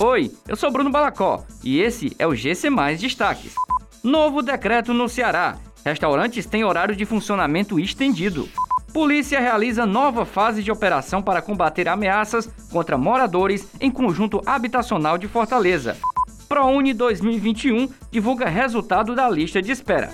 Oi, eu sou Bruno Balacó e esse é o GC Mais Destaques. Novo decreto no Ceará. Restaurantes têm horário de funcionamento estendido. Polícia realiza nova fase de operação para combater ameaças contra moradores em conjunto habitacional de Fortaleza. ProUni 2021 divulga resultado da lista de espera.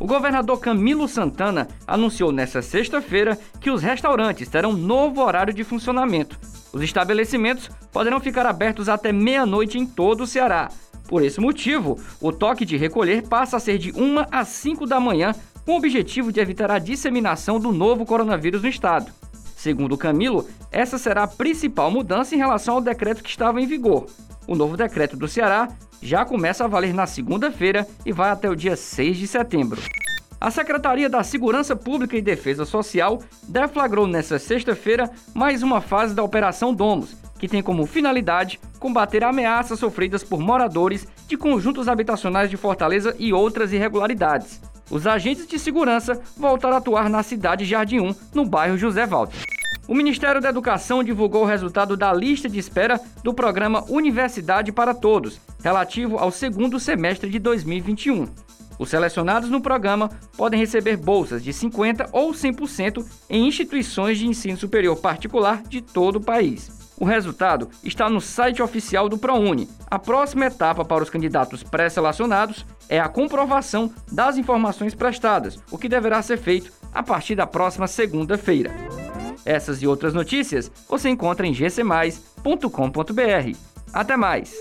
O governador Camilo Santana anunciou nesta sexta-feira que os restaurantes terão novo horário de funcionamento. Os estabelecimentos poderão ficar abertos até meia-noite em todo o Ceará. Por esse motivo, o toque de recolher passa a ser de 1 às 5 da manhã, com o objetivo de evitar a disseminação do novo coronavírus no estado. Segundo Camilo, essa será a principal mudança em relação ao decreto que estava em vigor. O novo decreto do Ceará já começa a valer na segunda-feira e vai até o dia 6 de setembro. A Secretaria da Segurança Pública e Defesa Social deflagrou nesta sexta-feira mais uma fase da Operação Domus, que tem como finalidade combater ameaças sofridas por moradores de conjuntos habitacionais de Fortaleza e outras irregularidades. Os agentes de segurança voltaram a atuar na cidade Jardim 1, no bairro José Walter. O Ministério da Educação divulgou o resultado da lista de espera do programa Universidade para Todos, relativo ao segundo semestre de 2021. Os selecionados no programa podem receber bolsas de 50% ou 100% em instituições de ensino superior particular de todo o país. O resultado está no site oficial do ProUni. A próxima etapa para os candidatos pré-selecionados é a comprovação das informações prestadas, o que deverá ser feito a partir da próxima segunda-feira. Essas e outras notícias você encontra em gcmais.com.br. Até mais!